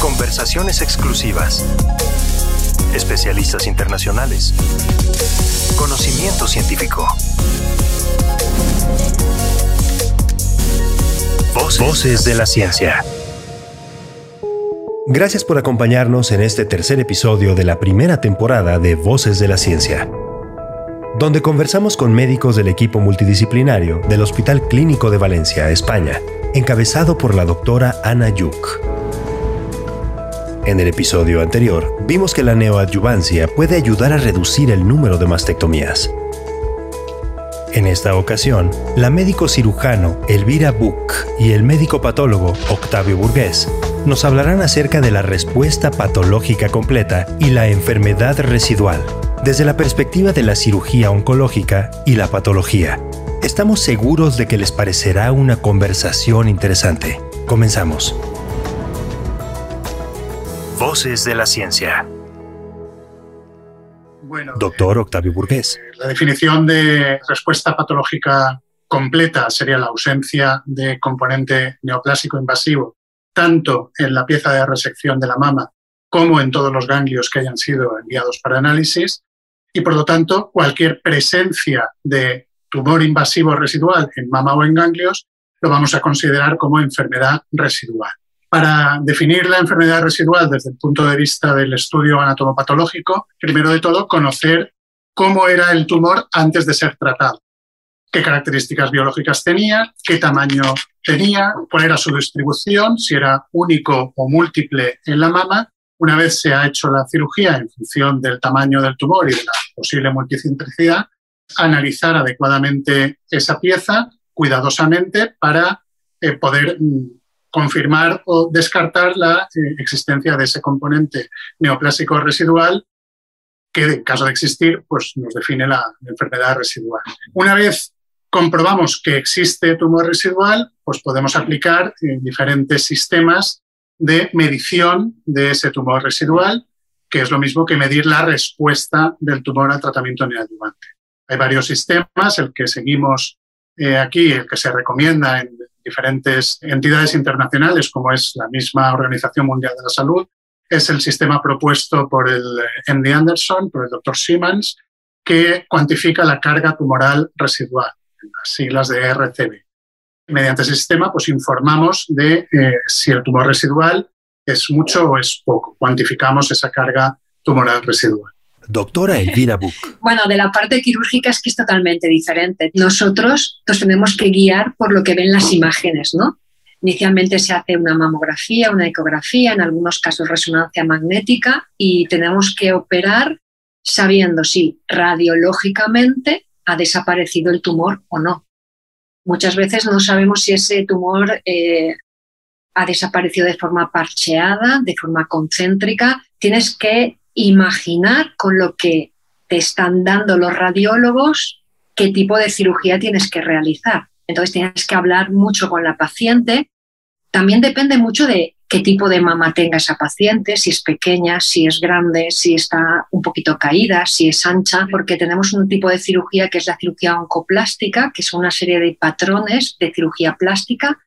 Conversaciones exclusivas. Especialistas internacionales. Conocimiento científico. Voces, de la ciencia. Gracias por acompañarnos en este tercer episodio de la primera temporada de Voces de la Ciencia, donde conversamos con médicos del equipo multidisciplinario del Hospital Clínico de Valencia, España, encabezado por la doctora Ana Yuk. En el episodio anterior, vimos que la neoadyuvancia puede ayudar a reducir el número de mastectomías. En esta ocasión, la médico cirujano Elvira Buck y el médico patólogo Octavio Burgués nos hablarán acerca de la respuesta patológica completa y la enfermedad residual, desde la perspectiva de la cirugía oncológica y la patología. Estamos seguros de que les parecerá una conversación interesante. Comenzamos. Voces de la Ciencia. Bueno, Doctor Octavio Burgués. eh, la definición de respuesta patológica completa sería la ausencia de componente neoplásico invasivo, tanto en la pieza de resección de la mama como en todos los ganglios que hayan sido enviados para análisis, y por lo tanto cualquier presencia de tumor invasivo residual en mama o en ganglios lo vamos a considerar como enfermedad residual. Para definir la enfermedad residual desde el punto de vista del estudio anatomopatológico, primero de todo, conocer cómo era el tumor antes de ser tratado, qué características biológicas tenía, qué tamaño tenía, cuál era su distribución, si era único o múltiple en la mama. Una vez se ha hecho la cirugía en función del tamaño del tumor y de la posible multicentricidad, analizar adecuadamente esa pieza cuidadosamente para eh, poder mm, confirmar o descartar la eh, existencia de ese componente neoplásico residual que en caso de existir pues nos define la, enfermedad residual. Una vez comprobamos que existe tumor residual, pues podemos aplicar eh, diferentes sistemas de medición de ese tumor residual, que es lo mismo que medir la respuesta del tumor al tratamiento neoadyuvante. Hay varios sistemas, el que seguimos eh, aquí, el que se recomienda en diferentes entidades internacionales, como es la misma Organización Mundial de la Salud, es el sistema propuesto por el eh, MD Anderson, por el Dr. Siemens, que cuantifica la carga tumoral residual, las siglas de RCB. Mediante ese sistema, pues informamos de eh, si el tumor residual es mucho o es poco. Cuantificamos esa carga tumoral residual. Doctora Elvira Buck. Bueno, de la parte quirúrgica es que es totalmente diferente. Nosotros nos tenemos que guiar por lo que ven las imágenes, ¿no? Inicialmente se hace una mamografía, una ecografía, en algunos casos resonancia magnética y tenemos que operar sabiendo si radiológicamente ha desaparecido el tumor o no. Muchas veces no sabemos si ese tumor eh, ha desaparecido de forma parcheada, de forma concéntrica. Tienes que imaginar con lo que te están dando los radiólogos qué tipo de cirugía tienes que realizar. Entonces tienes que hablar mucho con la paciente. También depende mucho de qué tipo de mama tenga esa paciente, si es pequeña, si es grande, si está un poquito caída, si es ancha, porque tenemos un tipo de cirugía que es la cirugía oncoplástica, que son una serie de patrones de cirugía plástica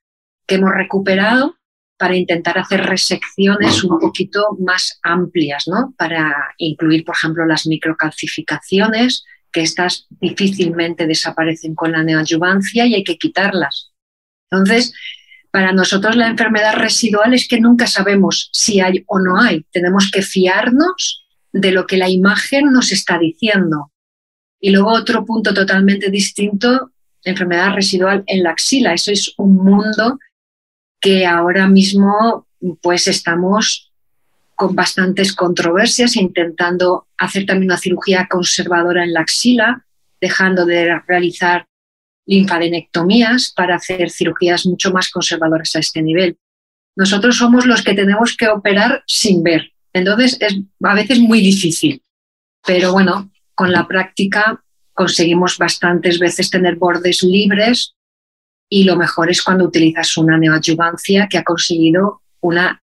que hemos recuperado para intentar hacer resecciones un poquito más amplias, ¿no? Para incluir, por ejemplo, las microcalcificaciones, que estas difícilmente desaparecen con la neoadyuvancia y hay que quitarlas. Entonces, para nosotros la enfermedad residual es que nunca sabemos si hay o no hay. Tenemos que fiarnos de lo que la imagen nos está diciendo. Y luego otro punto totalmente distinto, enfermedad residual en la axila. Eso es un mundo que ahora mismo pues estamos con bastantes controversias intentando hacer también una cirugía conservadora en la axila, dejando de realizar linfadenectomías para hacer cirugías mucho más conservadoras a este nivel. Nosotros somos los que tenemos que operar sin ver. Entonces es a veces muy difícil. Pero bueno, con la práctica conseguimos bastantes veces tener bordes libres y lo mejor es cuando utilizas una neoadyuvancia que ha conseguido una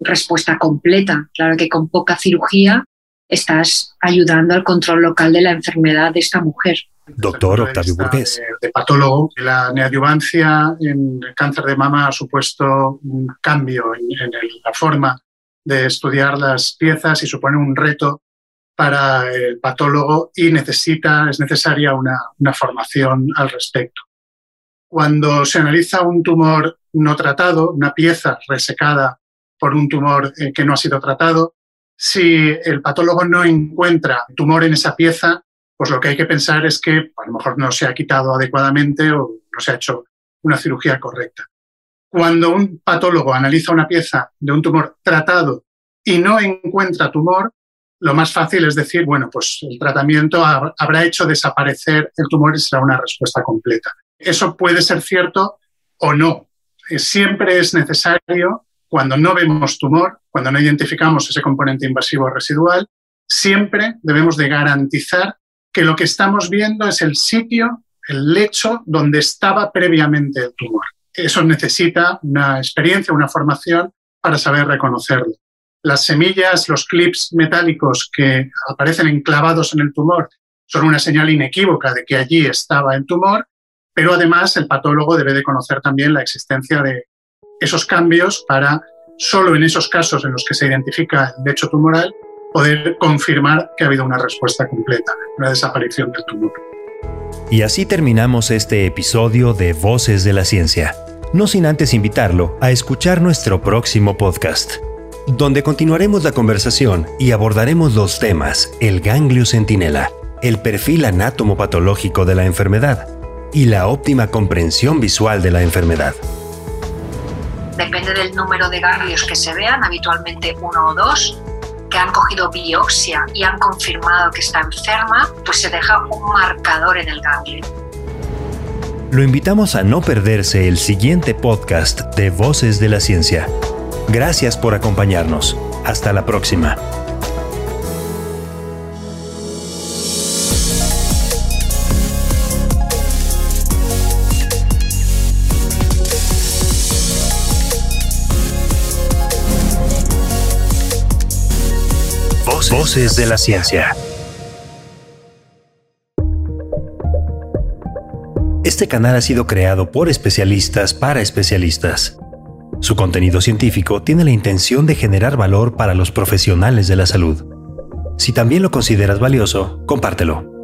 respuesta completa. Claro que con poca cirugía estás ayudando al control local de la enfermedad de esta mujer. Doctor Octavio Burgués. De, de, patólogo, la neoadyuvancia en el cáncer de mama ha supuesto un cambio en, en el, la forma de estudiar las piezas y supone un reto para el patólogo y necesita, es necesaria una, formación al respecto. Cuando se analiza un tumor no tratado, una pieza resecada por un tumor eh, que no ha sido tratado, si el patólogo no encuentra tumor en esa pieza, pues lo que hay que pensar es que a lo mejor no se ha quitado adecuadamente o no se ha hecho una cirugía correcta. Cuando un patólogo analiza una pieza de un tumor tratado y no encuentra tumor, lo más fácil es decir, bueno, pues el tratamiento habrá hecho desaparecer el tumor y será una respuesta completa. Eso puede ser cierto o no. Eh, siempre es necesario, cuando no vemos tumor, cuando no identificamos ese componente invasivo residual, siempre debemos de garantizar que lo que estamos viendo es el sitio, el lecho donde estaba previamente el tumor. Eso necesita una experiencia, una formación para saber reconocerlo. Las semillas, los clips metálicos que aparecen enclavados en el tumor son una señal inequívoca de que allí estaba el tumor, pero además el patólogo debe de conocer también la existencia de esos cambios para, solo en esos casos en los que se identifica el lecho tumoral, poder confirmar que ha habido una respuesta completa, una desaparición del tumor. Y así terminamos este episodio de Voces de la Ciencia, no sin antes invitarlo a escuchar nuestro próximo podcast donde continuaremos la conversación y abordaremos los temas el ganglio centinela, el perfil anatomopatológico de la enfermedad y la óptima comprensión visual de la enfermedad. Depende del número de ganglios que se vean, habitualmente uno o dos, que han cogido biopsia y han confirmado que está enferma, pues se deja un marcador en el ganglio. Lo invitamos a no perderse el siguiente podcast de Voces de la Ciencia. Gracias por acompañarnos. Hasta la próxima. Voces de la ciencia. Este canal ha sido creado por especialistas para especialistas. Su contenido científico tiene la intención de generar valor para los profesionales de la salud. Si también lo consideras valioso, compártelo.